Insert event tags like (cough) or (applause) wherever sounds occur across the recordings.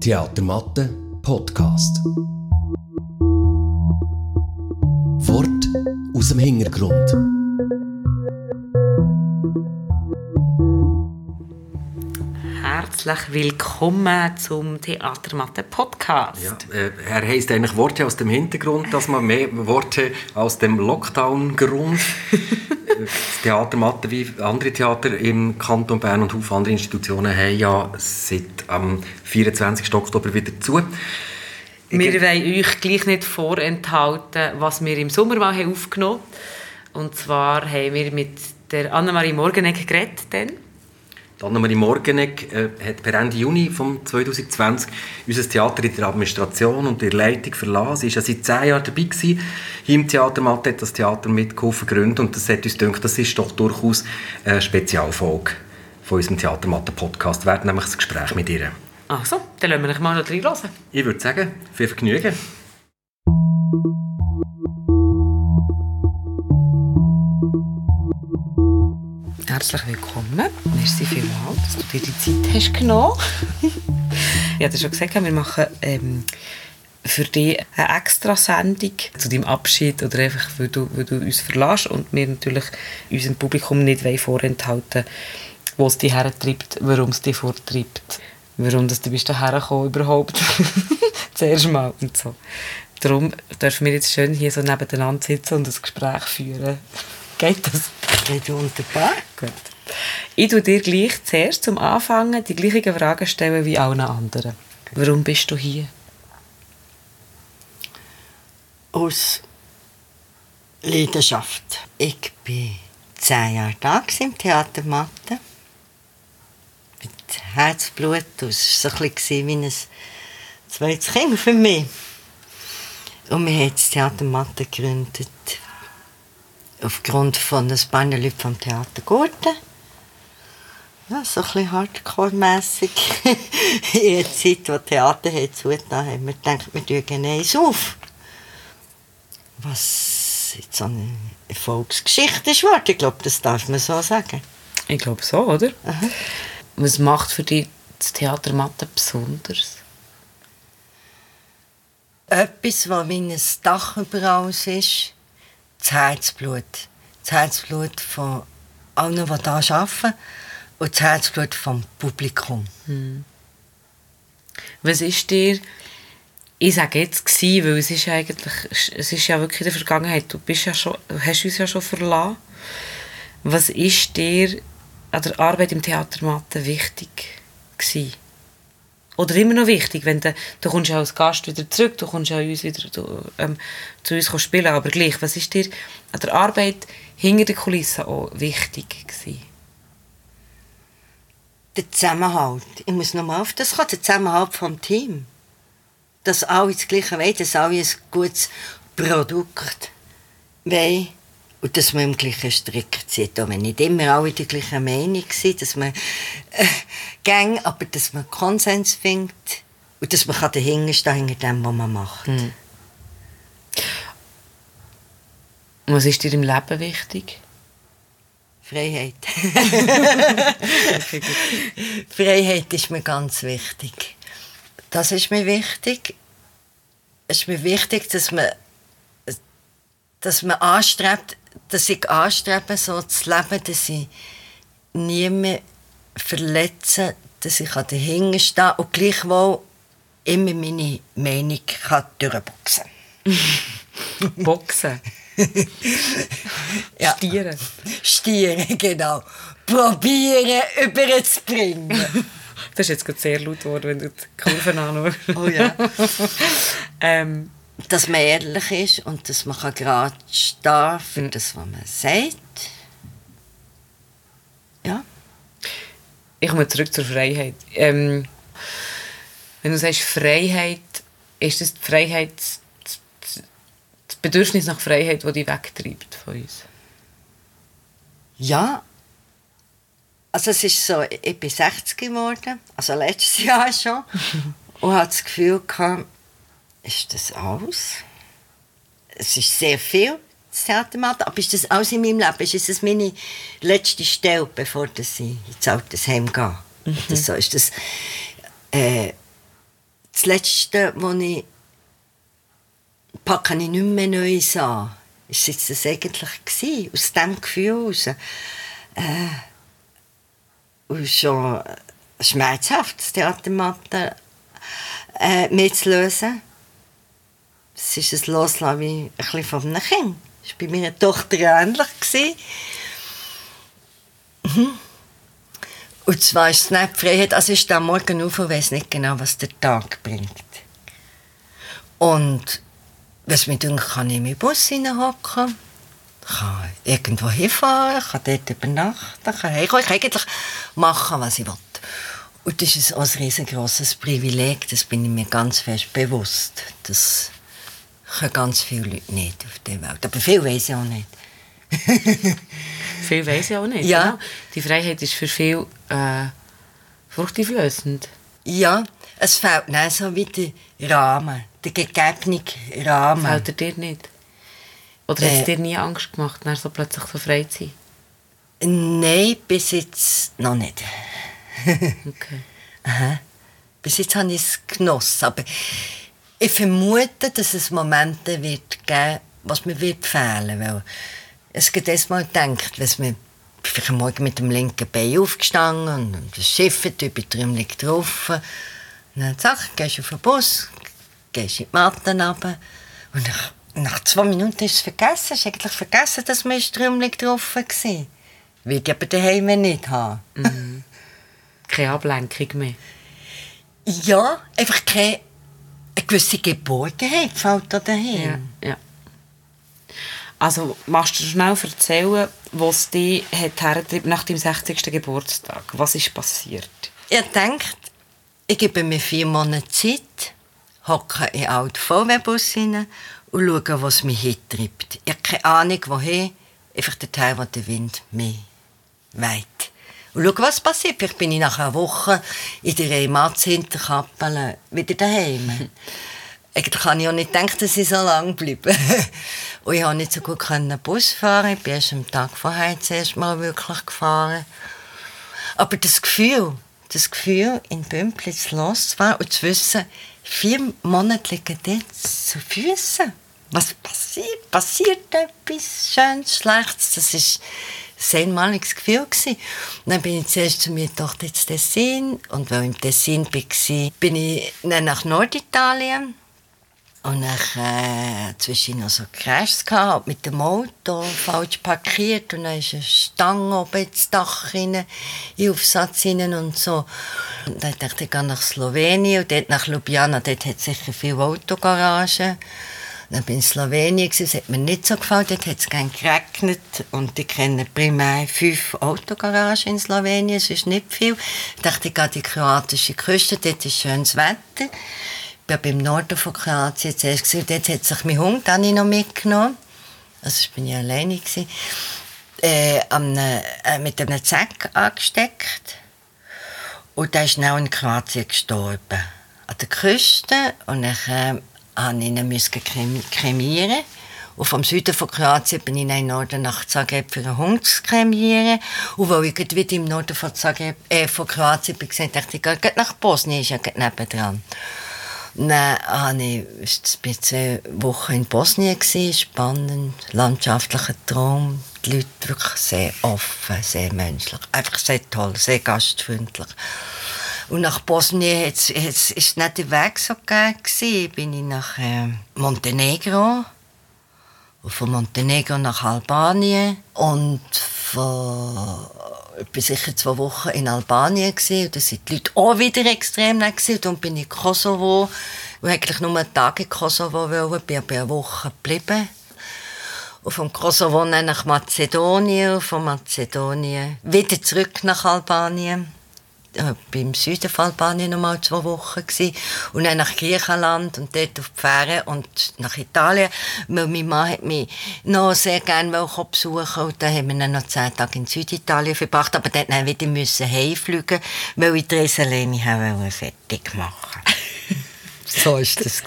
Theatermatte Podcast. Wort aus dem Hintergrund. Herzlich willkommen zum Theatermatte Podcast. Ja, äh, er heisst eigentlich Worte aus dem Hintergrund, dass man mehr Worte aus dem Lockdown-Grund. (laughs) das Theatermatte wie andere Theater im Kanton Bern und viele andere Institutionen haben ja seit am 24. Oktober wieder zu. Wir wollen euch gleich nicht vorenthalten, was wir im Sommer mal haben aufgenommen haben. Und zwar haben wir mit der Annemarie Morgenegg geredet. Dann. Annemarie Morgenegg äh, hat per Ende Juni von 2020 unser Theater in der Administration und der Leitung verlassen. Sie war ja seit zehn Jahren dabei gewesen. Hier im Theatermatt hat das Theater mitgeholfen gründen und das hat uns gedacht, das ist doch durchaus eine Spezialfolge von unserem Theatermatten-Podcast. Wir werden nämlich das Gespräch mit ihr. Ach so, dann lassen wir euch mal noch reinhören. Ich würde sagen, viel Vergnügen. Herzlich willkommen. Merci vielmals, dass du dir die Zeit hast genommen. (laughs) ich hatte schon gesagt, wir machen ähm, für dich eine Extra-Sendung zu deinem Abschied oder einfach, weil du, weil du uns verlässt und wir natürlich unserem Publikum nicht vorenthalten wo es dich hertreibt, warum es dich vortreibt, warum das du bist hergekommen überhaupt. (laughs) Zuerst mal und so. Darum dürfen wir jetzt schön hier so nebeneinander sitzen und ein Gespräch führen. Geht das? Geht wunderbar. Gut. Ich tue dir gleich zuerst zum Anfangen die gleichen Fragen stellen wie allen anderen. Warum bist du hier? Aus Leidenschaft. Ich war zehn Jahre da im Theater Matte. Mit Herzblut. Es war so ein bisschen wie ein zweites Kind für mich. Und wir haben das Theater Matte gegründet aufgrund von ein paar Leuten vom Theater Gurten. Ja, so ein bisschen hardcore-mässig. (laughs) In der Zeit, wo Theater hat zugetan, haben wir gedacht, wir tun eins auf. Was jetzt so eine Erfolgsgeschichte ist geworden. Ich glaube, das darf man so sagen. Ich glaube so, oder? Aha. Was macht für dich das Theater Mathe besonders? Etwas, was wie ein Dach über alles ist, das Herzblut. Das Herzblut von allen, die hier arbeiten und das Herzblut vom Publikum. Was ist dir, ich sage jetzt gsi, weil es ist ja eigentlich, es ist ja wirklich in der Vergangenheit, du bist ja schon, hast uns ja schon verlassen. Was ist dir an der Arbeit im Theater Mathe wichtig gsi? Oder immer noch wichtig, wenn du, du kommst ja als Gast wieder zurück, du kommst ja uns wieder du, ähm, zu uns spielen, aber gleich, was ist dir an der Arbeit hinter den Kulissen auch wichtig gsi? Der Zusammenhalt. Ich muss nochmal auf das kommen. Der Zusammenhalt vom Team. Dass alle das Gleiche wollen, dass alle ein gutes Produkt wollen. Und dass man im gleichen Strick zieht. Auch wenn nicht immer alle die gleiche Meinung sind, dass man äh, gang, aber dass man Konsens findet. Und dass man kann dahinter stehen, hinter dem, was man macht. Was ist dir im Leben wichtig? Freiheit. (laughs) Freiheit ist mir ganz wichtig. Das ist mir wichtig. Es ist mir wichtig, dass man, dass man anstrebt, dass ich anstrebe, so zu leben, dass ich niemanden verletze, dass ich dahinter stehe und gleichwohl immer meine Meinung kann durchboxen (laughs) Boxen. Ja. Stieren. Stieren, genau. Probieren, überzubringen. (laughs) Das ist jetzt gerade sehr laut geworden, wenn du die Kurven anschaust. Oh ja. (laughs) ähm, dass man ehrlich ist und dass man kann gerade stehen für das, was man sagt. Ja. Ich komme zurück zur Freiheit. Ähm, wenn du sagst Freiheit, ist das die Freiheit, das- Bedürfnis nach Freiheit, das dich wegtreibt von uns? Ja. Also es ist so, ich bin 60 geworden, also letztes (laughs) Jahr schon, und hatte das Gefühl gehabt, ist das alles? Es ist sehr viel, das Theatermatte. Aber ist das alles in meinem Leben? Ist das meine letzte Stelle, bevor ich ins Altersheim gehe? Mhm. Das so ist das. Äh, das Letzte, was ich packe ich nicht mehr Neues an. Ist jetzt das eigentlich gewesen, aus diesem Gefühl heraus. Äh, und schon schmerzhaft, das Theatermatte äh, mitzulösen. Es ist ein Loslassen wie ein bisschen von einem Kind. Das war bei meiner Tochter ähnlich. Mhm. Und zwar ist es nicht Freiheit, also ich stehe morgen auf und weiss nicht genau, was der Tag bringt. Und was mir denkt, kann ich in meinen Bus hineinhocken, kann irgendwo hinfahren, kann dort übernachten, kann. Ich kann eigentlich machen, was ich will. Und das ist ein riesengroßes Privileg, das bin ich mir ganz fest bewusst. Das können ganz viele Leute nicht auf der Welt. Aber viel weiß ich auch nicht. (laughs) viel weiß ich auch nicht. Ja. Genau. Die Freiheit ist für viele äh, furchtauflösend. Ja, es fehlt nicht so wie der Rahmen, der gegebene Rahmen. Fällt er dir nicht? Oder hat es dir nie Angst gemacht, dann so plötzlich so frei zu sein? Nein, bis jetzt noch nicht. okay. (laughs) Aha. Bis jetzt habe ich es genossen. Aber ich vermute, dass es Momente wird geben was mir wird fehlen wird. Es gibt erst mal gedacht, wenn man vielleicht Morgen mit dem linken Bein aufgestanden und das Schiff über die drauf. Und dann sagt gehst du auf den Bus, gehst in die Matte runter. Und nach, nach zwei Minuten ist es vergessen. Hast eigentlich vergessen, dass man Strömling drauf war. Will ich aber daheim nicht haben. Mhm. Keine Ablenkung mehr. Ja, einfach keine eine gewisse Geborgenheit fällt da dahin. Ja, ja. Also, machst du schnell erzählen, was dich hergetrieben nach deinem 60. Geburtstag? Was ist passiert? Ich denke, ich gebe mir vier Monate Zeit, hocke in den alten VW-Bus und schaue, was mich hintreibt. Ich habe keine Ahnung, wohin, einfach der Teil, wo der Wind mich weht. Und schau, was passiert. Vielleicht bin ich nach einer Woche in der Reimatz Hinterkappel wieder daheim. (laughs) Eigentlich kann ich auch nicht denken, dass ich so lange bleibe. (laughs) Und ich konnte nicht so gut Bus fahren. Ich bin erst am Tag vorher zuerst mal wirklich gefahren. Aber das Gefühl, das Gefühl, in Bümplitz loszufahren und zu wissen, vier Monate liegen dort zu Füßen. Was passiert? Passiert etwas Schönes, Schlechtes? Das ist einmaliges Gefühl. Gewesen. Und dann bin ich zuerst zu meiner Tochter ins Tessin. Und weil ich im Tessin war, bin ich dann nach Norditalien. Und dann äh, zwischen noch so Crashs gehabt, mit dem Auto falsch parkiert und dann ist eine Stange oben ins Dach rein, in Aufsatz rein und so. Und dann dachte ich, ich gehe nach Slowenien und dort nach Ljubljana, dort hat es sicher viele Autogaragen. Dann bin ich in Slowenien, das hat mir nicht so gefallen, dort hat es geregnet und ich kenne primär fünf Autogaragen in Slowenien, es ist nicht viel. Ich dachte, ich gehe die kroatische Küste, dort ist schönes Wetter. Ich war beim Norden von Kroatien zuerst, gewesen, dort hat sich mein Hund auch noch mitgenommen. Also ich bin ja alleine. Gewesen. Äh, eine, äh, mit einem Zack angesteckt. Und der ist schnell in Kroatien gestorben. An der Küste. Und dann äh, musste ich ihn kremieren. Und vom Süden von Kroatien bin ich in den Norden nach Zagreb für einen Hund zu kremieren. Und weil ich wieder im Norden von, Zagreb, äh, von Kroatien bin, dachte ich, ich gehe nach Bosnien, ist ja nebendran. Dann habe ich, bin zwei Wochen in Bosnien, spannend, landschaftlicher Traum, die Leute wirklich sehr offen, sehr menschlich, einfach sehr toll, sehr gastfreundlich. Und nach Bosnien hat's, hat's, ist nicht der Weg so gegeben. Bin ich nach äh, Montenegro. Und von Montenegro nach Albanien. Und von, ich war sicher zwei Wochen in Albanien. Gewesen. Und da waren die Leute auch wieder extrem nett. Gewesen. Und bin in Kosovo. Ich eigentlich nur einen Tag in Kosovo wollen, bin aber eine Woche geblieben. Und vom Kosovo nach Mazedonien, von Mazedonien wieder zurück nach Albanien äh, beim Süden von Albanien noch mal zwei Wochen gewesen. und dann nach Griechenland und dort auf die Fähre und nach Italien, weil mein Mann hat mich noch sehr gerne besuchen und dann haben wir dann noch zehn Tage in Süditalien verbracht, aber dann mussten wir wieder müssen heimfliegen, weil ich die Reselene fertig machen (laughs) so war das.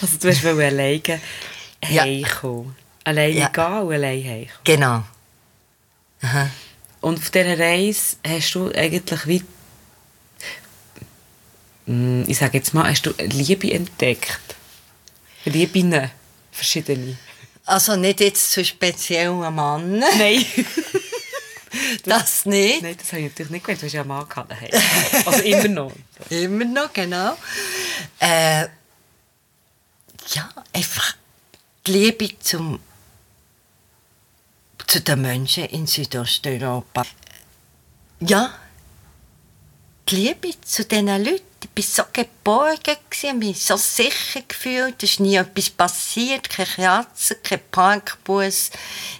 Also du hast alleine ja. heimkommen. Alleine Ja. gehen und alleine heimkommen. Genau. Aha. Und auf dieser Reise hast du eigentlich wie, Mm, ich sage jetzt mal, hast du Liebe entdeckt? Lieben, verschiedene. Also nicht jetzt zu speziellen Mann. Nein. (laughs) Das nicht. Nein, das habe ich natürlich nicht gewusst. Du hast ja einen Mann gehabt. daheim. Also immer noch. Immer noch, genau. Äh, ja, einfach die Liebe zum, zu den Menschen in Südosteuropa. Ja, die Liebe zu diesen Leuten. Ich war so geborgen, ich mich so sicher gefühlt. Es ist nie etwas passiert, keine Kratzer, kein Parkbus,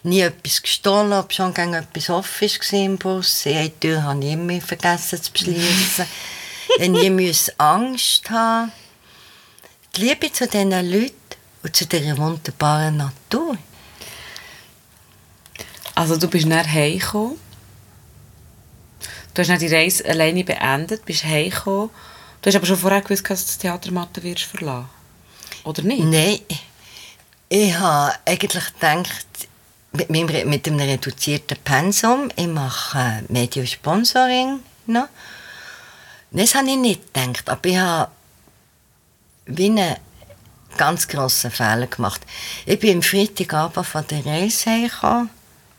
nie etwas gestohlen, ob schon gegen etwas offen war im Bus. Die Tür habe ich immer vergessen zu beschließen. (laughs) ich nie musste Angst haben. Die Liebe zu diesen Leuten und zu dieser wunderbaren Natur. Also du bist dann heimgekommen. Du hast die Reise alleine beendet, bist heimgekommen. Du hast aber schon vorher gewusst, dass du das Theatermatte wirst verlassen. Oder nicht? Nein, ich habe eigentlich gedacht, mit, meinem, mit einem reduzierten Pensum, ich mache Mediosponsoring. Das habe ich nicht gedacht, aber ich habe wie einen ganz grossen Fehler gemacht. Ich bin am Freitagabend von der Reise heimgekommen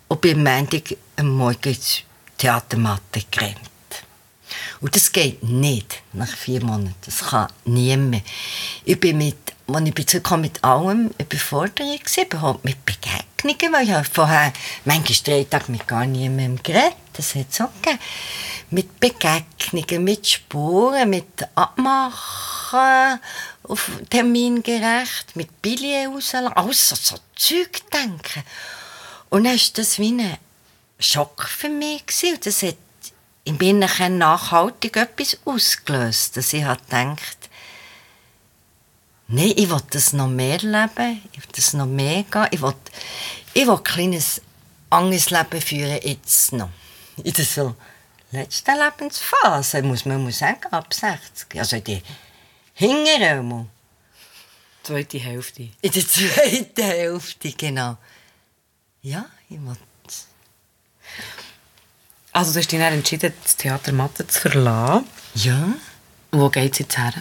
und bin am Montag am Morgen ins Theatermatte gerannt. Und das geht nicht nach vier Monaten. Das kann niemand. Ich bin mit, als ich zurückgekommen mit allem Überforderung gewesen, überhaupt mit Begegnungen, weil ich habe vorher manchmal drei Tage mit gar niemandem geredet. Das hat es auch gegeben. Mit Begegnungen, mit Spuren, mit Abmachen, auf Termin gerecht, mit Billionen rauslassen, alles so, so Zeug denken. Und dann war das wie ein Schock für mich. Gewesen. Und das hat in mir nachhaltig etwas ausgelöst, dass ich habe gedacht, nein, ich will das noch mehr leben, ich will das noch mehr gehen, ich will, ich will ein kleines anderes Leben führen jetzt noch. In der so letzten Lebensphase, muss man muss sagen, ab 60. Also die hingere. Zweite Hälfte. In der zweiten Hälfte, genau. Ja, ich will Also du hast dich dann entschieden, das Theater Mathe zu verlassen. Ja. Wo geht es jetzt her?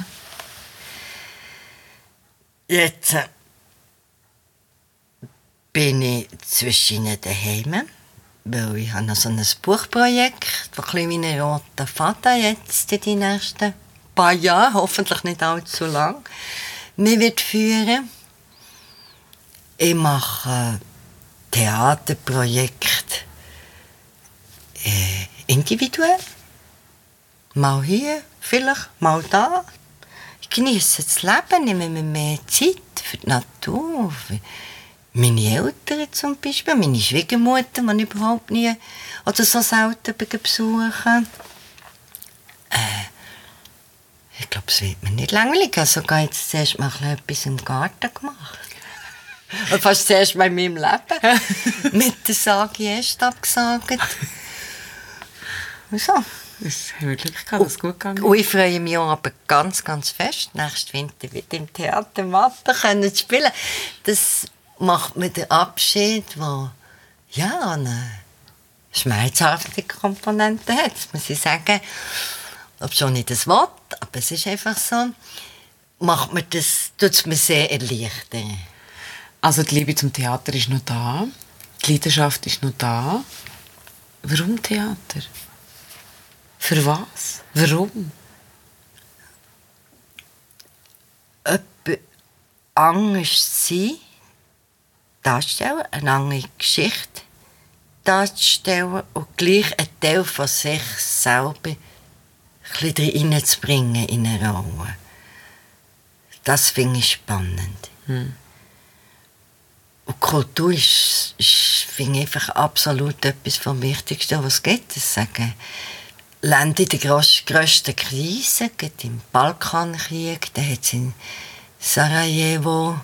Jetzt äh, bin ich zwischen ihnen daheim, weil ich habe noch so ein Buchprojekt, das ein wie ein roter Faden jetzt in die nächsten paar Jahre, hoffentlich nicht allzu lang, mir wird führen. Ich mache Theaterprojekte äh, individuell. Mal hier, vielleicht mal da. Ich genieße das Leben, nehme mir mehr Zeit für die Natur. Für meine Eltern zum Beispiel, meine Schwiegermutter, die ich überhaupt nie oder so selten besuche. Äh, ich glaube, es wird mir nicht langweilig. Also ich habe jetzt zuerst mal etwas im Garten gemacht. Fast zuerst mal in meinem Leben. Mit der Sage erst abgesagt. Und so. Das haben wir Glück gehabt, dass es gut gegangen Und ich freue mich auch aber ganz, ganz fest, nächsten Winter wieder im Theater Mappe können zu spielen. Das macht mir den Abschied, der ja, eine schmerzhafte Komponente hat, das muss ich sagen. Ob schon nicht das Wort, aber es ist einfach so. Macht mir das, tut es mir sehr erleichtern. Also die Liebe zum Theater ist noch da. Die Leidenschaft ist noch da. Warum Theater? Für was? Warum? Etwas anders sein, darstellen, eine andere Geschichte darzustellen und gleich einen Teil von sich selber ein bisschen reinzubringen in eine Rolle. Das finde ich spannend. Und Kultur ist, ist finde ich, einfach absolut etwas vom Wichtigsten, was es gibt. Das sagen Länder in der grössten Krise, gerade im Balkankrieg, da hat es in Sarajevo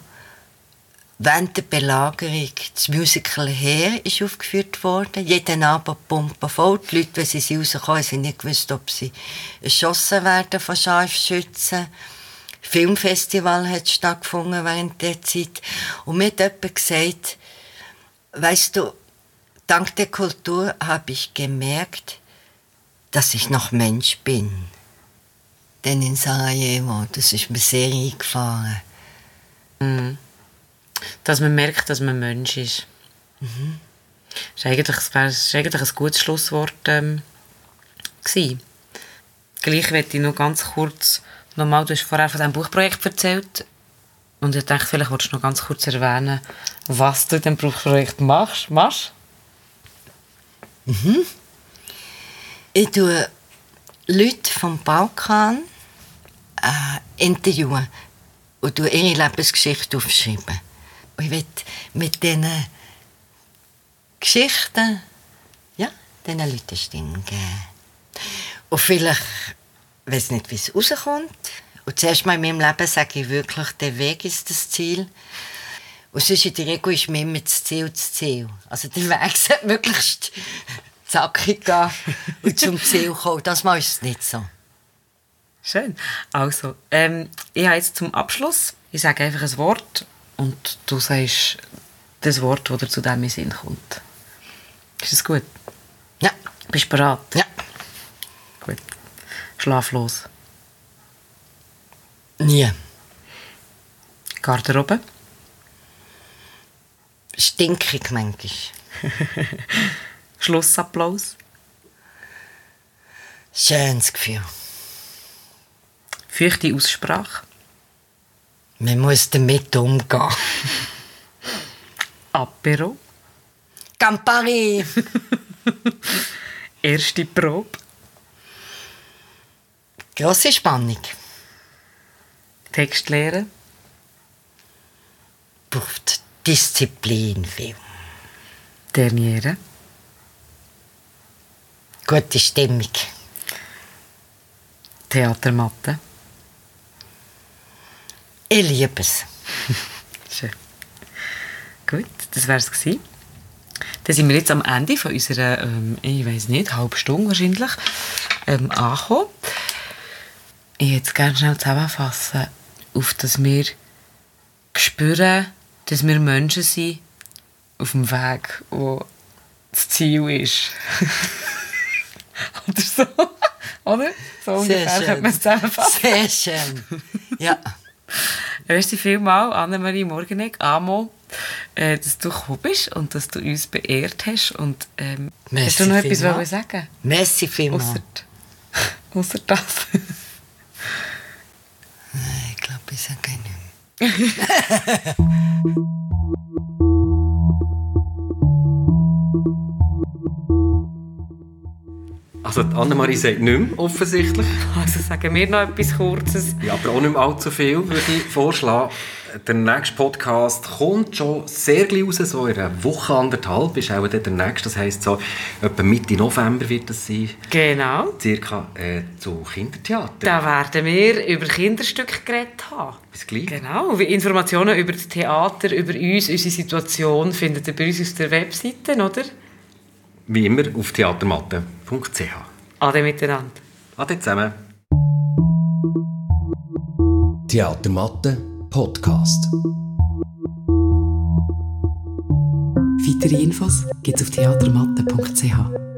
während der Belagerung das Musical «Her» ist aufgeführt worden. Jeden Abend pumpen voll. Die Leute, wenn sie rauskommen, haben nicht gewusst, ob sie erschossen werden von Scharfschützen. Filmfestival hat stattgefunden während der Zeit. Und mir hat jemand gesagt, weißt du, dank der Kultur habe ich gemerkt, dass ich noch Mensch bin. Denn in Sarajevo, das ist mir sehr eingefahren. Dass man merkt, dass man Mensch ist. Mhm. Das war eigentlich, das ist eigentlich ein gutes Schlusswort ähm, gewesen. Gleich möchte ich noch ganz kurz, nochmal, du hast vorher von diesem Buchprojekt erzählt und ich denke, vielleicht wolltest du noch ganz kurz erwähnen, was du in diesem Buchprojekt machst. machst? Ich tue Leute vom Balkan äh, interviewen und ihre Lebensgeschichte aufschreiben. Und ich will mit diesen Geschichten ja, diesen Leuten Stimmen. Und vielleicht, ich weiß nicht, wie es rauskommt. Und zuerst mal in meinem Leben sage ich wirklich, der Weg ist das Ziel. Und sonst in der Regel ist mir immer das Ziel das Ziel. Also der Weg (laughs) sollte möglichst zackig gehen und zum Ziel kommen. Das Mal ist es nicht so. Schön. Also, ähm, ich habe jetzt zum Abschluss, ich sage einfach ein Wort und du sagst das Wort, das dir zu dem in Sinn kommt. Ist das gut? Ja, Bist du bereit? ja. Gut. Schlaflos. Nie. Garderobe. Stinkig manchmal. (laughs) Schlussapplaus. Schönes Gefühl. Feuchte Aussprache. Man muss damit umgehen. (laughs) Apero. Campari. (laughs) Erste Probe. Grosse Spannung. Textlehre. Braucht Disziplin viel. Derniere. Gute Stimmung. Theatermatte. Ich liebe es. (laughs) Schön. Gut, das wäre es gewesen. Dann sind wir jetzt am Ende von unserer, ähm, ich weiß nicht, halbe Stunde wahrscheinlich, ähm, angekommen. Ich würde jetzt gerne schnell zusammenfassen, auf dass wir spüren, dass wir Menschen sind auf dem Weg, wo das Ziel ist. (laughs) Oder so. Oder? So ungefähr könnte man es zusammenfassen. Sehr schön. Ja. Merci vielmals, Annemarie Morgenegg, Amo, äh, dass du gekommen bist und dass du uns beehrt hast. Und, ähm, Merci hast du noch etwas sagen? Merci vielmals. Ausser, (laughs) ausser das. Ich glaube, ich sage nicht mehr. (laughs) Also die Annemarie sagt nicht mehr, offensichtlich. Also sagen wir noch etwas Kurzes. Ja, aber auch nicht mehr allzu viel, würde ich vorschlagen. Der nächste Podcast kommt schon sehr gleich raus, so in einer Woche, anderthalb ist auch der nächste. Das heisst, so etwa Mitte November wird das sein, Genau. circa äh, zu Kindertheater. Da werden wir über Kinderstücke geredet haben. Bis gleich. Genau. Wie Informationen über das Theater, über uns, unsere Situation findet ihr bei uns auf der Webseite, oder? Wie immer auf theatermatte.ch. Ade miteinander. Ade zusammen. Theatermatte Podcast. Weitere Infos gibt's auf theatermatte.ch.